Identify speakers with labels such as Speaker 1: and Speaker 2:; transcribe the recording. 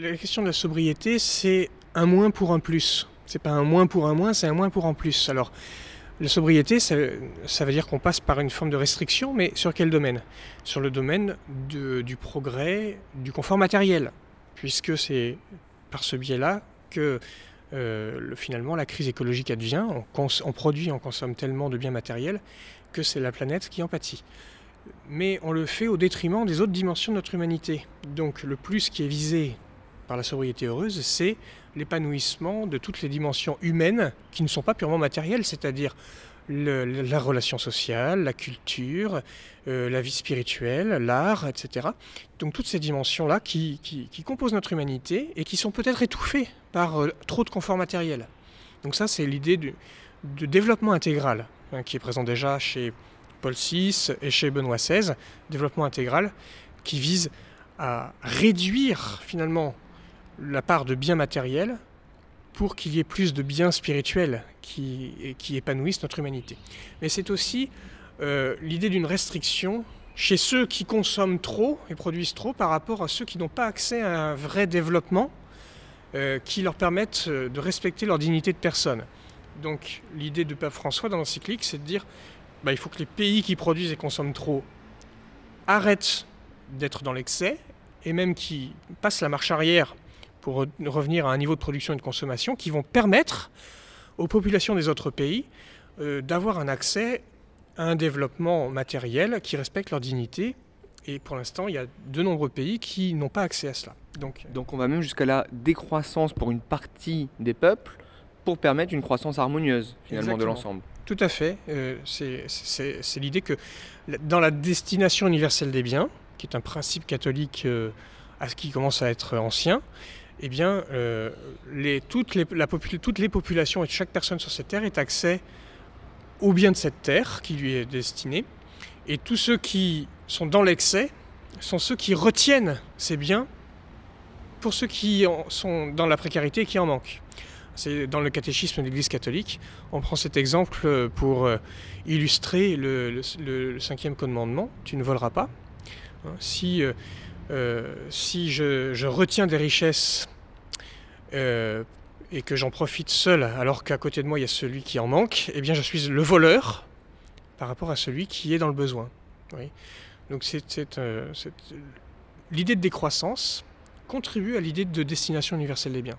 Speaker 1: La question de la sobriété, c'est un moins pour un plus. C'est pas un moins pour un moins, c'est un moins pour un plus. Alors, la sobriété, ça, veut dire qu'on passe par une forme de restriction, mais sur quel domaine? Sur le domaine du progrès, du confort matériel, puisque c'est par ce biais-là que euh, finalement la crise écologique advient. On, on produit, on consomme tellement de biens matériels que c'est la planète qui en pâtit mais on le fait au détriment des autres dimensions de notre humanité. Donc le plus qui est visé par la sobriété heureuse, c'est l'épanouissement de toutes les dimensions humaines qui ne sont pas purement matérielles, c'est-à-dire la relation sociale, la culture, euh, la vie spirituelle, l'art, etc. Donc toutes ces dimensions-là qui, composent notre humanité et qui sont peut-être étouffées par euh, trop de confort matériel. Donc ça, c'est l'idée de développement intégral hein, qui est présent déjà chez Paul VI et chez Benoît XVI, développement intégral, qui vise à réduire finalement la part de biens matériels pour qu'il y ait plus de biens spirituels qui, qui épanouissent notre humanité. Mais c'est aussi euh, l'idée d'une restriction chez ceux qui consomment trop et produisent trop par rapport à ceux qui n'ont pas accès à un vrai développement euh, qui leur permette euh, de respecter leur dignité de personne. Donc l'idée de Pape François dans l'encyclique, c'est de dire bah, il faut que les pays qui produisent et consomment trop arrêtent d'être dans l'excès et même qui passent la marche arrière pour revenir à un niveau de production et de consommation qui vont permettre aux populations des autres pays euh, d'avoir un accès à un développement matériel qui respecte leur dignité. Et pour l'instant, il y a de nombreux pays qui n'ont pas accès à cela.
Speaker 2: Donc, Donc on va même jusqu'à la décroissance pour une partie des peuples pour permettre une croissance harmonieuse finalement de l'ensemble.
Speaker 1: Tout à fait. Euh, c'est l'idée que dans la destination universelle des biens, qui est un principe catholique euh, à ce qui commence à être ancien, eh bien, euh, toutes, les, populations et chaque personne sur cette terre est accès aux biens de cette terre qui lui est destinée. Et tous ceux qui sont dans l'excès sont ceux qui retiennent ces biens pour ceux qui sont dans la précarité et qui en manquent. C'est dans le catéchisme de l'Église catholique. On prend cet exemple euh, pour euh, illustrer le, cinquième commandement tu ne voleras pas. Hein, si, si je, retiens des richesses et que j'en profite seul alors qu'à côté de moi il y a celui qui en manque, eh bien je suis le voleur par rapport à celui qui est dans le besoin. Donc c'est, l'idée de décroissance contribue à l'idée de destination universelle des biens.